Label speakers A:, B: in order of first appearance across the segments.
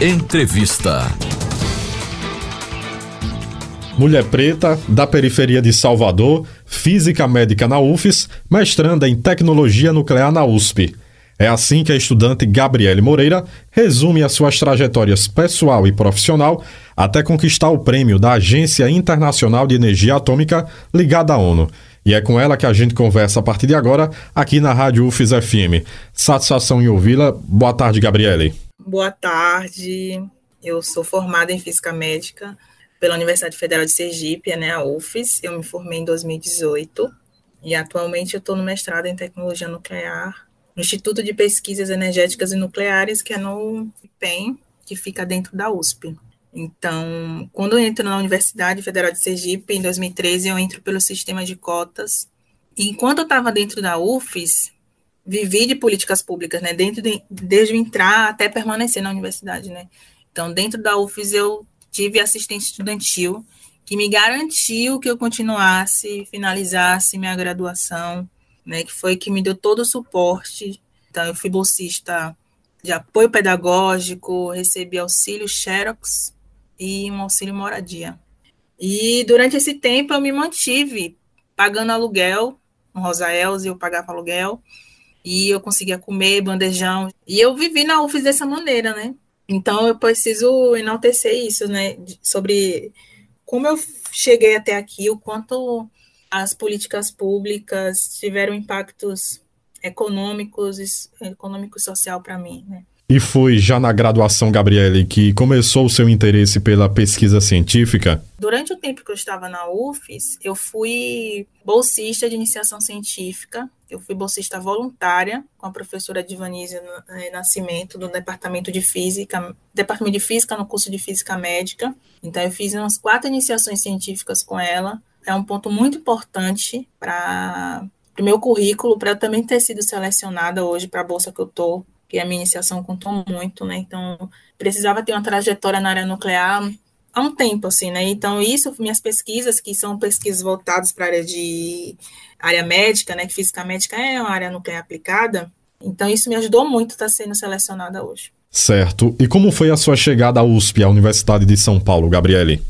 A: Entrevista.
B: Mulher preta, da periferia de Salvador, física médica na UFES, mestranda em tecnologia nuclear na USP. É assim que a estudante Gabriele Moreira resume as suas trajetórias pessoal e profissional até conquistar o prêmio da Agência Internacional de Energia Atômica ligada à ONU. E é com ela que a gente conversa a partir de agora aqui na Rádio UFES FM. Satisfação em ouvi-la. Boa tarde, Gabriele.
C: Boa tarde. Eu sou formada em Física Médica pela Universidade Federal de Sergipe, né, a UFES. Eu me formei em 2018 e atualmente eu estou no mestrado em Tecnologia Nuclear no Instituto de Pesquisas Energéticas e Nucleares, que é no IPEM, que fica dentro da USP. Então, quando eu entro na Universidade Federal de Sergipe, em 2013, eu entro pelo sistema de cotas. E enquanto eu estava dentro da UFES, vivi de políticas públicas, né? Dentro de, desde entrar até permanecer na universidade, né? Então, dentro da UFES, eu tive assistência estudantil, que me garantiu que eu continuasse, finalizasse minha graduação né, que foi que me deu todo o suporte. Então, eu fui bolsista de apoio pedagógico, recebi auxílio Xerox e um auxílio moradia. E durante esse tempo eu me mantive pagando aluguel no Rosa Elza, eu pagava aluguel e eu conseguia comer bandejão. E eu vivi na UFES dessa maneira, né? Então eu preciso enaltecer isso, né? Sobre como eu cheguei até aqui, o quanto as políticas públicas tiveram impactos econômicos econômico social para mim, né?
B: E foi já na graduação, Gabriele, que começou o seu interesse pela pesquisa científica?
C: Durante o tempo que eu estava na UFES, eu fui bolsista de iniciação científica, eu fui bolsista voluntária com a professora Divanísia eh, Nascimento, do Departamento de Física, Departamento de Física no curso de Física Médica. Então, eu fiz umas quatro iniciações científicas com ela, é um ponto muito importante para o meu currículo, para eu também ter sido selecionada hoje para a bolsa que eu estou, que a minha iniciação contou muito, né? Então, precisava ter uma trajetória na área nuclear há um tempo, assim, né? Então, isso, minhas pesquisas, que são pesquisas voltadas para a área de área médica, né? Que física médica é uma área nuclear aplicada. Então, isso me ajudou muito a estar sendo selecionada hoje.
B: Certo. E como foi a sua chegada à USP, à Universidade de São Paulo, Gabriele?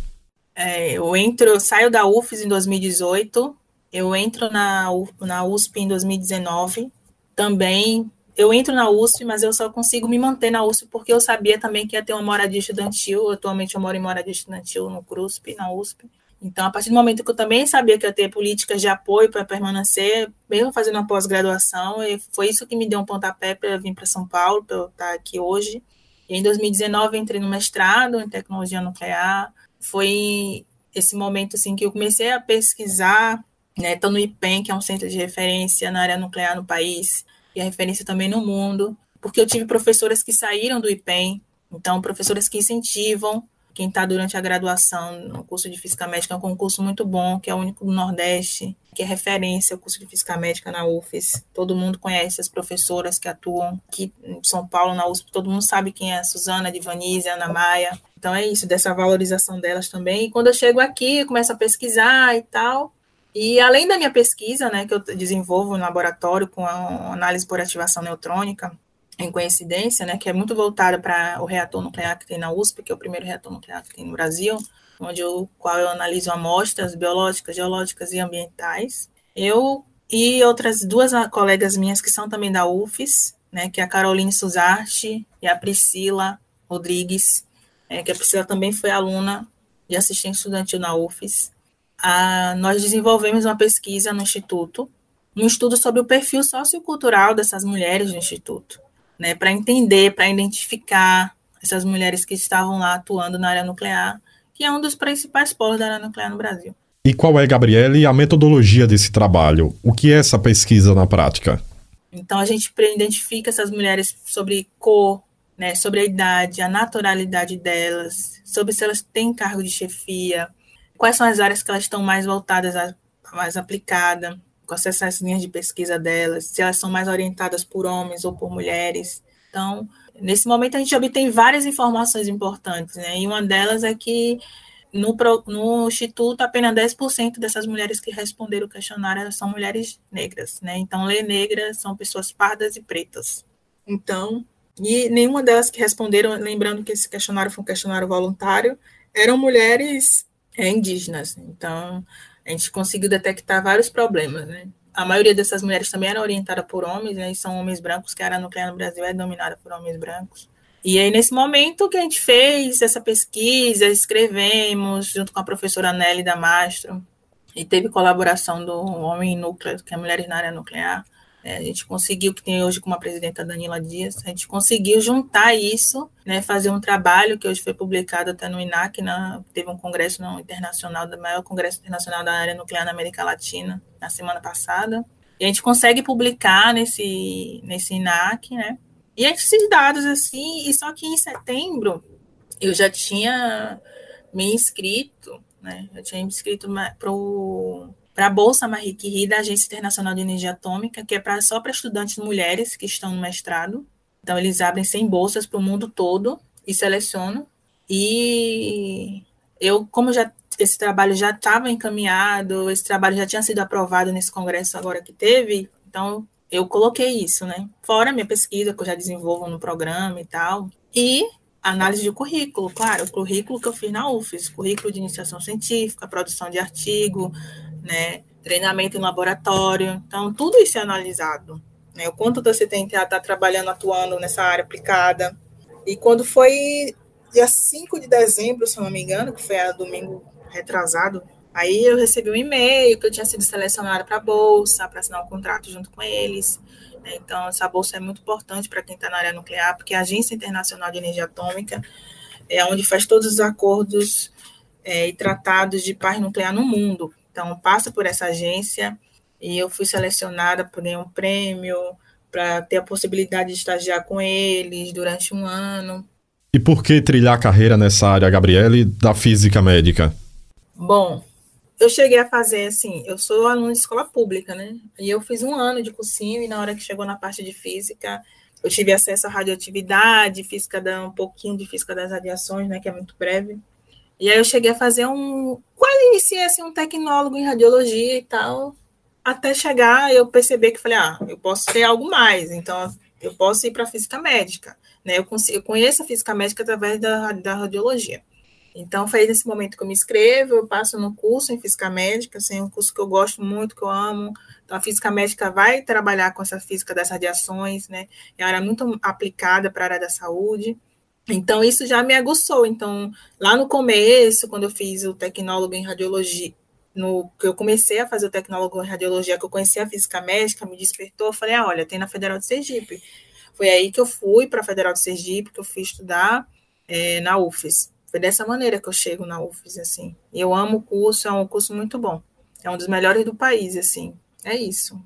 C: É, eu entro, eu saio da UFES em 2018, eu entro na, na USP em 2019, também eu entro na USP, mas eu só consigo me manter na USP porque eu sabia também que ia ter uma moradia estudantil. Atualmente eu moro em moradia estudantil no CRUSP, na USP. Então, a partir do momento que eu também sabia que ia ter políticas de apoio para permanecer, mesmo fazendo uma pós-graduação, foi isso que me deu um pontapé para vir para São Paulo, para eu estar aqui hoje. E em 2019 entrei no mestrado em tecnologia nuclear, foi esse momento assim que eu comecei a pesquisar, né, no IPEM, que é um centro de referência na área nuclear no país, e é referência também no mundo, porque eu tive professoras que saíram do IPEM, então professoras que incentivam quem está durante a graduação no curso de Física Médica, é um concurso muito bom, que é o único do Nordeste, que é referência ao curso de Física Médica na UFES. Todo mundo conhece as professoras que atuam aqui em São Paulo, na USP, todo mundo sabe quem é a Suzana, Divanise, Ana Maia. Então é isso, dessa valorização delas também. E quando eu chego aqui, começo a pesquisar e tal. E além da minha pesquisa, né, que eu desenvolvo no laboratório com a análise por ativação neutrônica, em coincidência, né, que é muito voltada para o reator nuclear que tem na USP, que é o primeiro reator nuclear que tem no Brasil, onde eu, qual eu analiso amostras biológicas, geológicas e ambientais. Eu e outras duas colegas minhas que são também da UFES, né, que é a Caroline Suzarte e a Priscila Rodrigues, é, que a Priscila também foi aluna de assistente estudantil na UFES. Ah, nós desenvolvemos uma pesquisa no Instituto, um estudo sobre o perfil sociocultural dessas mulheres no Instituto, né, para entender, para identificar essas mulheres que estavam lá atuando na área nuclear, que é um dos principais polos da área nuclear no Brasil.
B: E qual é, Gabriele, a metodologia desse trabalho? O que é essa pesquisa na prática?
C: Então, a gente identifica essas mulheres sobre cor, né, sobre a idade, a naturalidade delas, sobre se elas têm cargo de chefia, quais são as áreas que elas estão mais voltadas a mais aplicada, quais são as linhas de pesquisa delas, se elas são mais orientadas por homens ou por mulheres. Então, nesse momento a gente obtém várias informações importantes, né? E uma delas é que no, no Instituto, apenas 10% dessas mulheres que responderam o questionário são mulheres negras, né? Então, lei negra são pessoas pardas e pretas. Então, E nenhuma delas que responderam, lembrando que esse questionário foi um questionário voluntário, eram mulheres é, indígenas. Então, a gente conseguiu detectar vários problemas, né? A maioria dessas mulheres também era orientada por homens, né? E são homens brancos, que a área nuclear no Brasil é dominada por homens brancos. E aí, nesse momento que a gente fez essa pesquisa, escrevemos junto com a professora Nelly Damastro, e teve colaboração do Homem Núcleo, que é Mulheres na Área Nuclear, é, a gente conseguiu, que tem hoje como a presidenta Danila Dias, a gente conseguiu juntar isso, né, fazer um trabalho que hoje foi publicado até no INAC, na, teve um congresso internacional, do maior congresso internacional da área nuclear na América Latina, na semana passada. E a gente consegue publicar nesse, nesse INAC, né? E esses dados, assim, e só que em setembro eu já tinha me inscrito, né? Eu tinha me inscrito para o para a Bolsa Marie Curie da Agência Internacional de Energia Atômica, que é pra, só para estudantes mulheres que estão no mestrado. Então, eles abrem 100 bolsas para o mundo todo e selecionam. E eu, como já esse trabalho já estava encaminhado, esse trabalho já tinha sido aprovado nesse congresso agora que teve, então eu coloquei isso, né? Fora minha pesquisa que eu já desenvolvo no programa e tal. E análise de currículo, claro, o currículo que eu fiz na UFES, currículo de iniciação científica, produção de artigo, né? Treinamento em laboratório. Então, tudo isso é analisado. Né? O quanto você tem que estar trabalhando, atuando nessa área aplicada. E quando foi dia 5 de dezembro, se eu não me engano, que foi a domingo retrasado, aí eu recebi um e-mail que eu tinha sido selecionada para a Bolsa, para assinar um contrato junto com eles. Né? Então, essa bolsa é muito importante para quem está na área nuclear, porque a Agência Internacional de Energia Atômica é onde faz todos os acordos é, e tratados de paz nuclear no mundo. Então, passa por essa agência e eu fui selecionada por ganhar um prêmio para ter a possibilidade de estagiar com eles durante um ano.
B: E por que trilhar a carreira nessa área, Gabriele, da física médica?
C: Bom, eu cheguei a fazer assim, eu sou aluna de escola pública, né? E eu fiz um ano de cursinho e na hora que chegou na parte de física, eu tive acesso à radioatividade, física da um pouquinho de física das radiações, né, que é muito breve. E aí eu cheguei a fazer um. Quase iniciei assim, um tecnólogo em radiologia e tal. Até chegar, eu percebi que falei, ah, eu posso ter algo mais, então eu posso ir para física médica. Né? Eu, consigo, eu conheço a física médica através da, da radiologia. Então, foi nesse momento que eu me inscrevo, eu passo no curso em física médica, assim, um curso que eu gosto muito, que eu amo. Então, a física médica vai trabalhar com essa física das radiações, né? É uma área muito aplicada para a área da saúde. Então, isso já me aguçou. Então, lá no começo, quando eu fiz o tecnólogo em radiologia, no que eu comecei a fazer o tecnólogo em radiologia, que eu conheci a física médica, me despertou, eu falei, ah, olha, tem na Federal de Sergipe. Foi aí que eu fui para a Federal de Sergipe, que eu fui estudar é, na UFES. Foi dessa maneira que eu chego na UFES, assim. Eu amo o curso, é um curso muito bom. É um dos melhores do país, assim. É isso.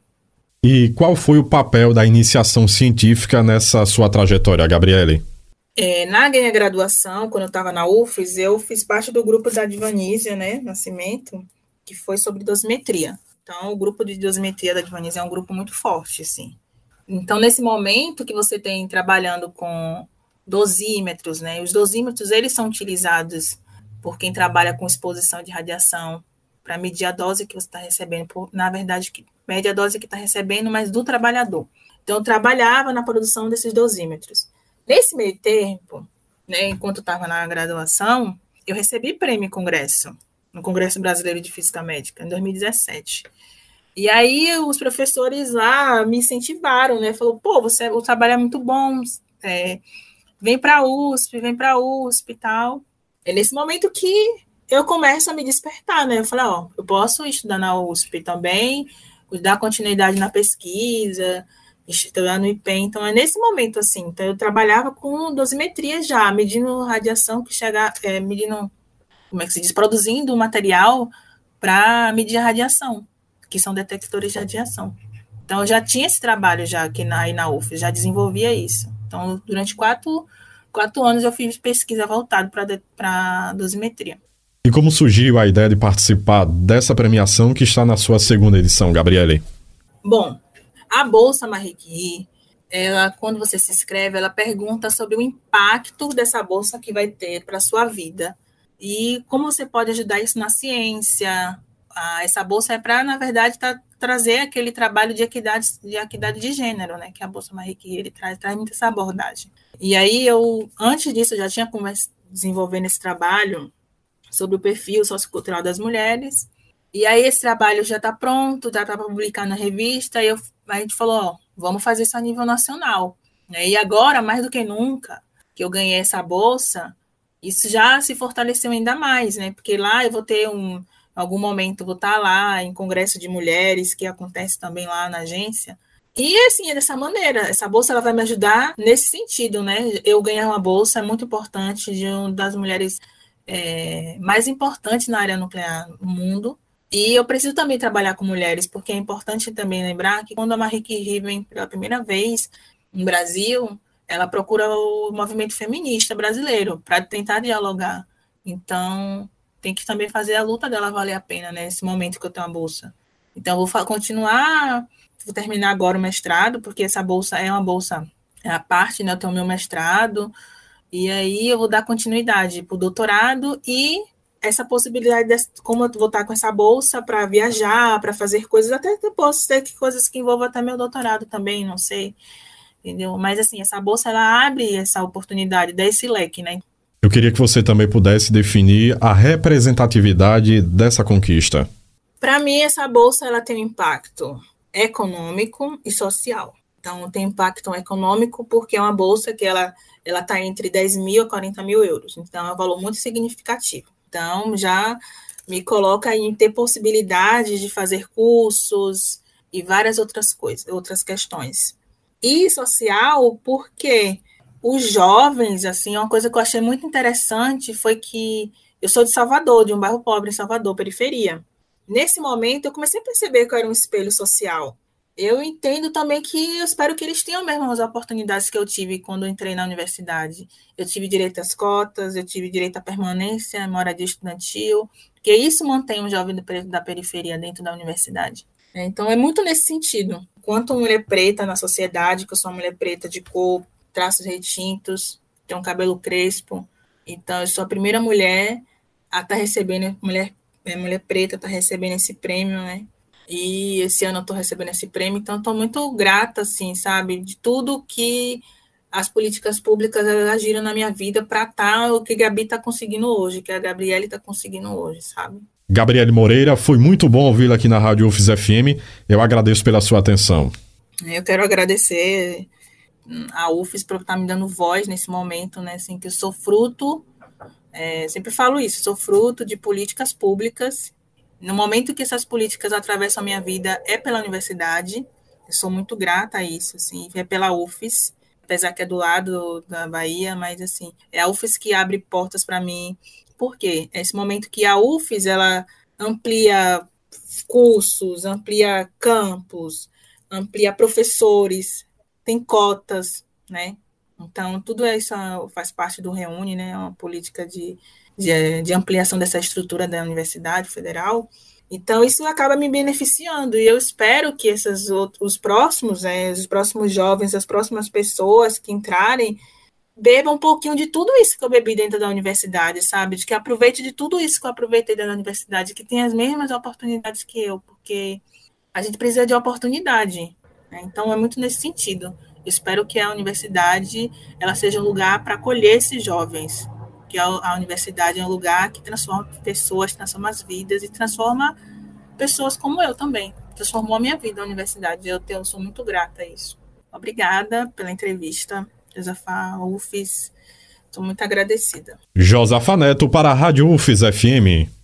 B: E qual foi o papel da iniciação científica nessa sua trajetória, Gabriele?
C: É, na minha graduação, quando eu estava na UFES, eu fiz parte do grupo da Divanísia, né, Nascimento, que foi sobre dosimetria. Então, o grupo de dosimetria da Divanísia é um grupo muito forte, assim. Então, nesse momento que você tem trabalhando com dosímetros, né, os dosímetros, eles são utilizados por quem trabalha com exposição de radiação para medir a dose que você está recebendo, por, na verdade, que mede a dose que está recebendo, mas do trabalhador. Então, eu trabalhava na produção desses dosímetros. Nesse meio tempo, né, enquanto estava na graduação, eu recebi prêmio em congresso, no Congresso Brasileiro de Física Médica, em 2017. E aí os professores lá me incentivaram, né? Falou, pô, você, o trabalho é muito bom, é, vem para a USP, vem para a USP e tal. É nesse momento que eu começo a me despertar, né? Eu falei, ó, eu posso estudar na USP também, dar continuidade na pesquisa, estudar no IPEM. Então, é nesse momento, assim. Então, eu trabalhava com dosimetria já, medindo radiação que chega, é, medindo, como é que se diz, produzindo material para medir a radiação, que são detectores de radiação. Então, eu já tinha esse trabalho já aqui na, aí na UF, já desenvolvia isso. Então, durante quatro, quatro anos eu fiz pesquisa voltada para dosimetria.
B: E como surgiu a ideia de participar dessa premiação que está na sua segunda edição, Gabriele?
C: Bom, a Bolsa Marie Curie, ela, quando você se inscreve, ela pergunta sobre o impacto dessa bolsa que vai ter para a sua vida e como você pode ajudar isso na ciência. Ah, essa bolsa é para, na verdade, tá trazer aquele trabalho de equidade de, equidade de gênero, né? Que a Bolsa Marie Curie ele traz, traz muito essa abordagem. E aí eu, antes disso, eu já tinha desenvolvendo esse trabalho sobre o perfil sociocultural das mulheres. E aí esse trabalho já está pronto, já está para publicar na revista, e eu, a gente falou, ó, vamos fazer isso a nível nacional. E agora, mais do que nunca, que eu ganhei essa bolsa, isso já se fortaleceu ainda mais, né? Porque lá eu vou ter um, algum momento, vou estar lá em congresso de mulheres, que acontece também lá na agência. E assim, é dessa maneira, essa bolsa ela vai me ajudar nesse sentido, né? Eu ganhar uma bolsa é muito importante de uma das mulheres é, mais importantes na área nuclear no mundo. E eu preciso também trabalhar com mulheres, porque é importante também lembrar que quando a Marie Curie vem pela primeira vez no Brasil, ela procura o movimento feminista brasileiro para tentar dialogar. Então, tem que também fazer a luta dela valer a pena, né, nesse momento que eu tenho a bolsa. Então, vou continuar, vou terminar agora o mestrado, porque essa bolsa é uma bolsa, é a parte, né, eu tenho o meu mestrado, e aí eu vou dar continuidade para o doutorado e essa possibilidade, de, como eu vou estar com essa bolsa para viajar, para fazer coisas, até posso ter coisas que envolvam até meu doutorado também, não sei entendeu? Mas assim, essa bolsa ela abre essa oportunidade, desse leque, né?
B: Eu queria que você também pudesse definir a representatividade dessa conquista.
C: Para mim, essa bolsa ela tem um impacto econômico e social. Então, tem impacto econômico porque é uma bolsa que ela ela está entre 10 mil a 40 mil euros. Então, é um valor muito significativo. Então, já me coloca em ter possibilidade de fazer cursos e várias outras coisas, outras questões e social, porque os jovens, assim, uma coisa que eu achei muito interessante foi que eu sou de Salvador, de um bairro pobre em Salvador, periferia. Nesse momento, eu comecei a perceber que eu era um espelho social. Eu entendo também que eu espero que eles tenham mesmo as oportunidades que eu tive quando eu entrei na universidade. Eu tive direito às cotas, eu tive direito à permanência, à moradia estudantil, porque isso mantém um jovem da periferia dentro da universidade. Então, é muito nesse sentido quanto mulher preta na sociedade, que eu sou uma mulher preta de cor, traços retintos, tenho um cabelo crespo. Então, eu sou a primeira mulher a estar tá recebendo, mulher, é, mulher preta está recebendo esse prêmio, né? E esse ano eu estou recebendo esse prêmio, então estou muito grata, assim, sabe, de tudo que as políticas públicas agiram na minha vida para estar tá o que a Gabi está conseguindo hoje, que a Gabriele está conseguindo hoje, sabe?
B: Gabriele Moreira, foi muito bom ouvi-la aqui na Rádio UFES FM. Eu agradeço pela sua atenção.
C: Eu quero agradecer a UFES por estar me dando voz nesse momento, né? Assim, que eu sou fruto, é, sempre falo isso, sou fruto de políticas públicas. No momento que essas políticas atravessam a minha vida é pela universidade. Eu sou muito grata a isso, assim, é pela UFES, apesar que é do lado da Bahia, mas assim, é a UFES que abre portas para mim por quê? É esse momento que a UFES ela amplia cursos, amplia campos, amplia professores, tem cotas, né? Então, tudo isso faz parte do Reúne, né? É uma política de, de, de, ampliação dessa estrutura da Universidade Federal. Então, isso acaba me beneficiando. E eu espero que esses os próximos, né, os próximos jovens, as próximas pessoas que entrarem beba um pouquinho de tudo isso que eu bebi dentro da universidade, sabe? De que aproveite de tudo isso que eu aproveitei dentro da universidade, que tenha as mesmas oportunidades que eu, porque a gente precisa de oportunidade. Né? Então, é muito nesse sentido. Eu espero que a universidade ela seja um lugar para acolher esses jovens, que a, a universidade é um lugar que transforma pessoas, transforma as vidas e transforma pessoas como eu também. Transformou a minha vida a universidade. Eu, eu sou muito grata a isso. Obrigada pela entrevista. Josafa UFES. Estou muito agradecida.
B: Josafa Neto para a Rádio UFES FM.